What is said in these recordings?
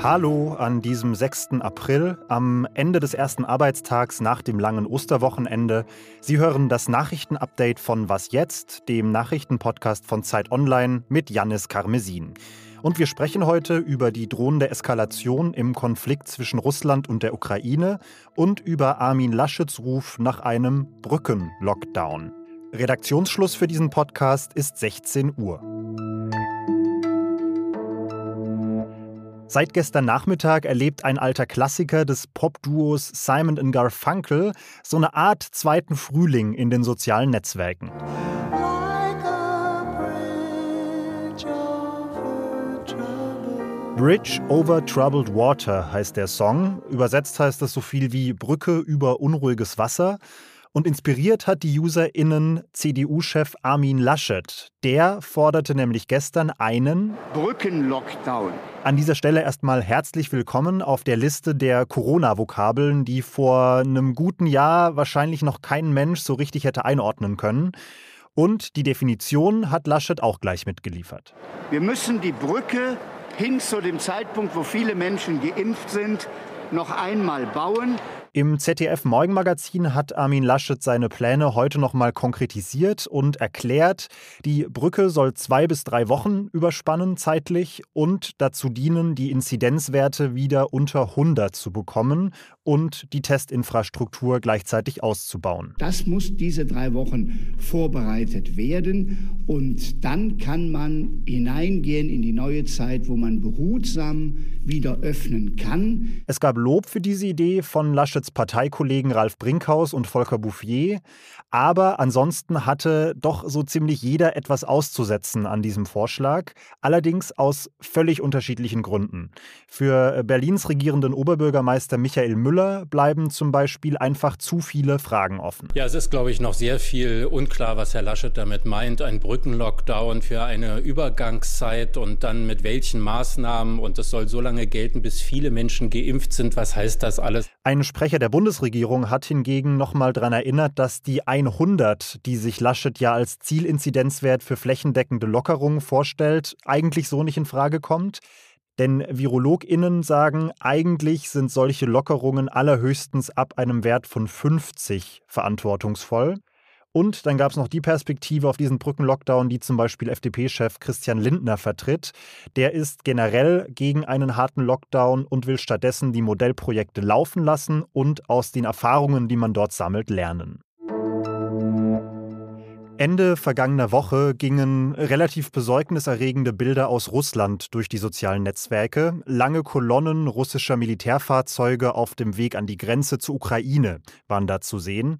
Hallo an diesem 6. April, am Ende des ersten Arbeitstags nach dem langen Osterwochenende. Sie hören das Nachrichtenupdate von Was jetzt, dem Nachrichtenpodcast von Zeit Online mit Jannis Karmesin. Und wir sprechen heute über die drohende Eskalation im Konflikt zwischen Russland und der Ukraine und über Armin Laschets Ruf nach einem Brückenlockdown. Redaktionsschluss für diesen Podcast ist 16 Uhr. Seit gestern Nachmittag erlebt ein alter Klassiker des Popduos Simon Garfunkel so eine Art zweiten Frühling in den sozialen Netzwerken. Bridge over Troubled Water heißt der Song. Übersetzt heißt das so viel wie Brücke über unruhiges Wasser. Und inspiriert hat die UserInnen CDU-Chef Armin Laschet. Der forderte nämlich gestern einen Brückenlockdown. An dieser Stelle erstmal herzlich willkommen auf der Liste der Corona-Vokabeln, die vor einem guten Jahr wahrscheinlich noch kein Mensch so richtig hätte einordnen können. Und die Definition hat Laschet auch gleich mitgeliefert. Wir müssen die Brücke hin zu dem Zeitpunkt, wo viele Menschen geimpft sind, noch einmal bauen. Im ZDF Morgenmagazin hat Armin Laschet seine Pläne heute noch mal konkretisiert und erklärt, die Brücke soll zwei bis drei Wochen überspannen zeitlich und dazu dienen, die Inzidenzwerte wieder unter 100 zu bekommen und die Testinfrastruktur gleichzeitig auszubauen. Das muss diese drei Wochen vorbereitet werden und dann kann man hineingehen in die neue Zeit, wo man behutsam wieder öffnen kann. Es gab Lob für diese Idee von Laschets Parteikollegen Ralf Brinkhaus und Volker Bouffier, aber ansonsten hatte doch so ziemlich jeder etwas auszusetzen an diesem Vorschlag, allerdings aus völlig unterschiedlichen Gründen. Für Berlins regierenden Oberbürgermeister Michael Müller Müller bleiben zum Beispiel einfach zu viele Fragen offen. Ja, es ist, glaube ich, noch sehr viel unklar, was Herr Laschet damit meint. Ein Brückenlockdown für eine Übergangszeit und dann mit welchen Maßnahmen. Und das soll so lange gelten, bis viele Menschen geimpft sind. Was heißt das alles? Ein Sprecher der Bundesregierung hat hingegen nochmal daran erinnert, dass die 100, die sich Laschet ja als Zielinzidenzwert für flächendeckende Lockerungen vorstellt, eigentlich so nicht in Frage kommt. Denn VirologInnen sagen, eigentlich sind solche Lockerungen allerhöchstens ab einem Wert von 50 verantwortungsvoll. Und dann gab es noch die Perspektive auf diesen Brückenlockdown, die zum Beispiel FDP-Chef Christian Lindner vertritt. Der ist generell gegen einen harten Lockdown und will stattdessen die Modellprojekte laufen lassen und aus den Erfahrungen, die man dort sammelt, lernen. Ende vergangener Woche gingen relativ besorgniserregende Bilder aus Russland durch die sozialen Netzwerke. Lange Kolonnen russischer Militärfahrzeuge auf dem Weg an die Grenze zur Ukraine waren da zu sehen.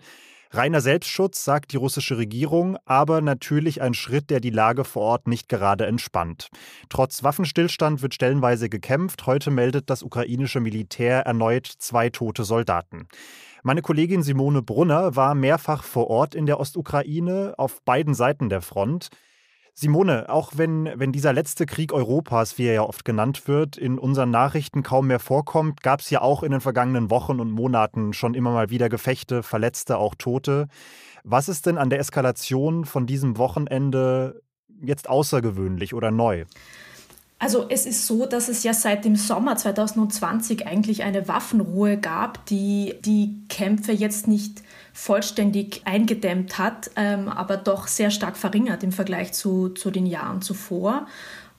Reiner Selbstschutz, sagt die russische Regierung, aber natürlich ein Schritt, der die Lage vor Ort nicht gerade entspannt. Trotz Waffenstillstand wird stellenweise gekämpft. Heute meldet das ukrainische Militär erneut zwei tote Soldaten. Meine Kollegin Simone Brunner war mehrfach vor Ort in der Ostukraine auf beiden Seiten der Front. Simone, auch wenn, wenn dieser letzte Krieg Europas, wie er ja oft genannt wird, in unseren Nachrichten kaum mehr vorkommt, gab es ja auch in den vergangenen Wochen und Monaten schon immer mal wieder Gefechte, Verletzte, auch Tote. Was ist denn an der Eskalation von diesem Wochenende jetzt außergewöhnlich oder neu? Also es ist so, dass es ja seit dem Sommer 2020 eigentlich eine Waffenruhe gab, die die Kämpfe jetzt nicht vollständig eingedämmt hat, ähm, aber doch sehr stark verringert im Vergleich zu, zu den Jahren zuvor.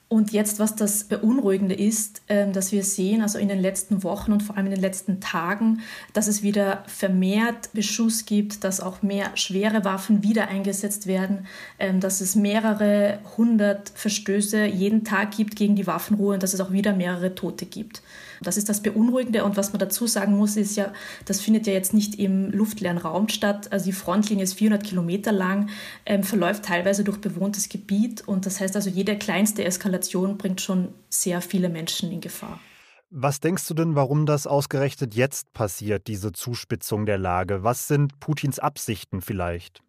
Und jetzt, was das Beunruhigende ist, ähm, dass wir sehen, also in den letzten Wochen und vor allem in den letzten Tagen, dass es wieder vermehrt Beschuss gibt, dass auch mehr schwere Waffen wieder eingesetzt werden, ähm, dass es mehrere hundert Verstöße jeden Tag gibt gegen die Waffenruhe und dass es auch wieder mehrere Tote gibt. Das ist das Beunruhigende. Und was man dazu sagen muss, ist ja, das findet ja jetzt nicht im luftleeren Raum statt. Also die Frontlinie ist 400 Kilometer lang, ähm, verläuft teilweise durch bewohntes Gebiet. Und das heißt also, jede kleinste Eskalation bringt schon sehr viele Menschen in Gefahr. Was denkst du denn, warum das ausgerechnet jetzt passiert, diese Zuspitzung der Lage? Was sind Putins Absichten vielleicht?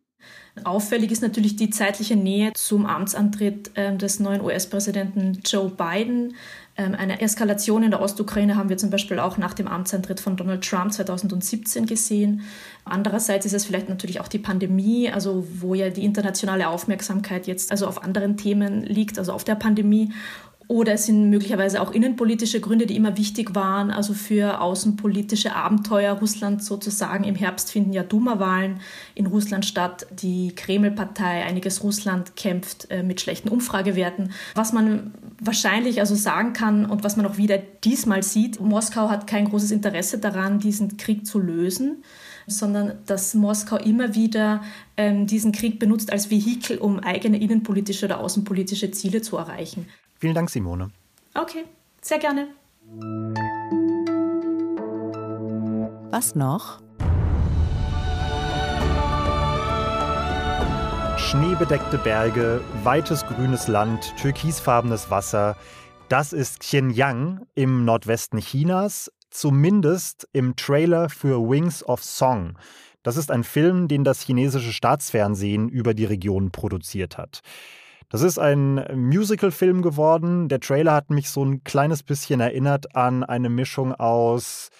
Auffällig ist natürlich die zeitliche Nähe zum Amtsantritt äh, des neuen US-Präsidenten Joe Biden. Ähm, eine Eskalation in der Ostukraine haben wir zum Beispiel auch nach dem Amtsantritt von Donald Trump 2017 gesehen. Andererseits ist es vielleicht natürlich auch die Pandemie, also wo ja die internationale Aufmerksamkeit jetzt also auf anderen Themen liegt, also auf der Pandemie. Oder es sind möglicherweise auch innenpolitische Gründe, die immer wichtig waren, also für außenpolitische Abenteuer Russland sozusagen. Im Herbst finden ja Duma-Wahlen in Russland statt. Die Kreml-Partei, einiges Russland, kämpft äh, mit schlechten Umfragewerten. Was man wahrscheinlich also sagen kann und was man auch wieder diesmal sieht, Moskau hat kein großes Interesse daran, diesen Krieg zu lösen sondern dass Moskau immer wieder ähm, diesen Krieg benutzt als Vehikel, um eigene innenpolitische oder außenpolitische Ziele zu erreichen. Vielen Dank, Simone. Okay, sehr gerne. Was noch? Schneebedeckte Berge, weites grünes Land, türkisfarbenes Wasser. Das ist Xianyang im Nordwesten Chinas, zumindest im Trailer für Wings of Song. Das ist ein Film, den das chinesische Staatsfernsehen über die Region produziert hat. Das ist ein Musical-Film geworden. Der Trailer hat mich so ein kleines bisschen erinnert an eine Mischung aus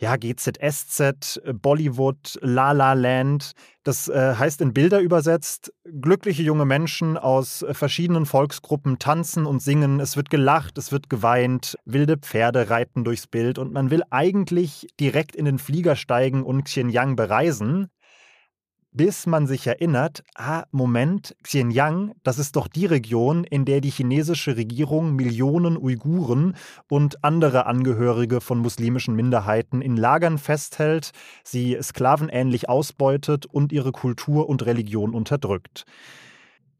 ja, GZSZ, Bollywood, La La Land. Das äh, heißt in Bilder übersetzt, glückliche junge Menschen aus verschiedenen Volksgruppen tanzen und singen, es wird gelacht, es wird geweint, wilde Pferde reiten durchs Bild und man will eigentlich direkt in den Flieger steigen und Xinjiang bereisen bis man sich erinnert, ah, Moment, Xinjiang, das ist doch die Region, in der die chinesische Regierung Millionen Uiguren und andere Angehörige von muslimischen Minderheiten in Lagern festhält, sie sklavenähnlich ausbeutet und ihre Kultur und Religion unterdrückt.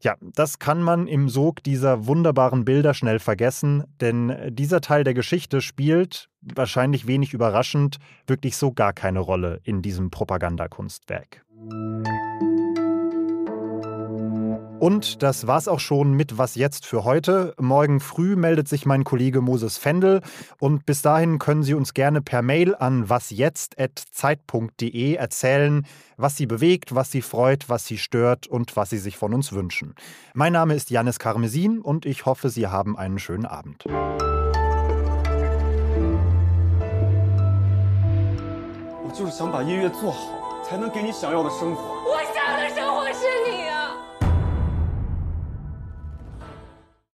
Ja, das kann man im Sog dieser wunderbaren Bilder schnell vergessen, denn dieser Teil der Geschichte spielt, wahrscheinlich wenig überraschend, wirklich so gar keine Rolle in diesem Propagandakunstwerk. Und das war's auch schon mit Was jetzt für heute. Morgen früh meldet sich mein Kollege Moses Fendel und bis dahin können Sie uns gerne per Mail an wasjetzt.zeit.de erzählen, was Sie bewegt, was Sie freut, was Sie stört und was Sie sich von uns wünschen. Mein Name ist Janis Karmesin und ich hoffe, Sie haben einen schönen Abend. 才能给你想要的生活，我想要的生活。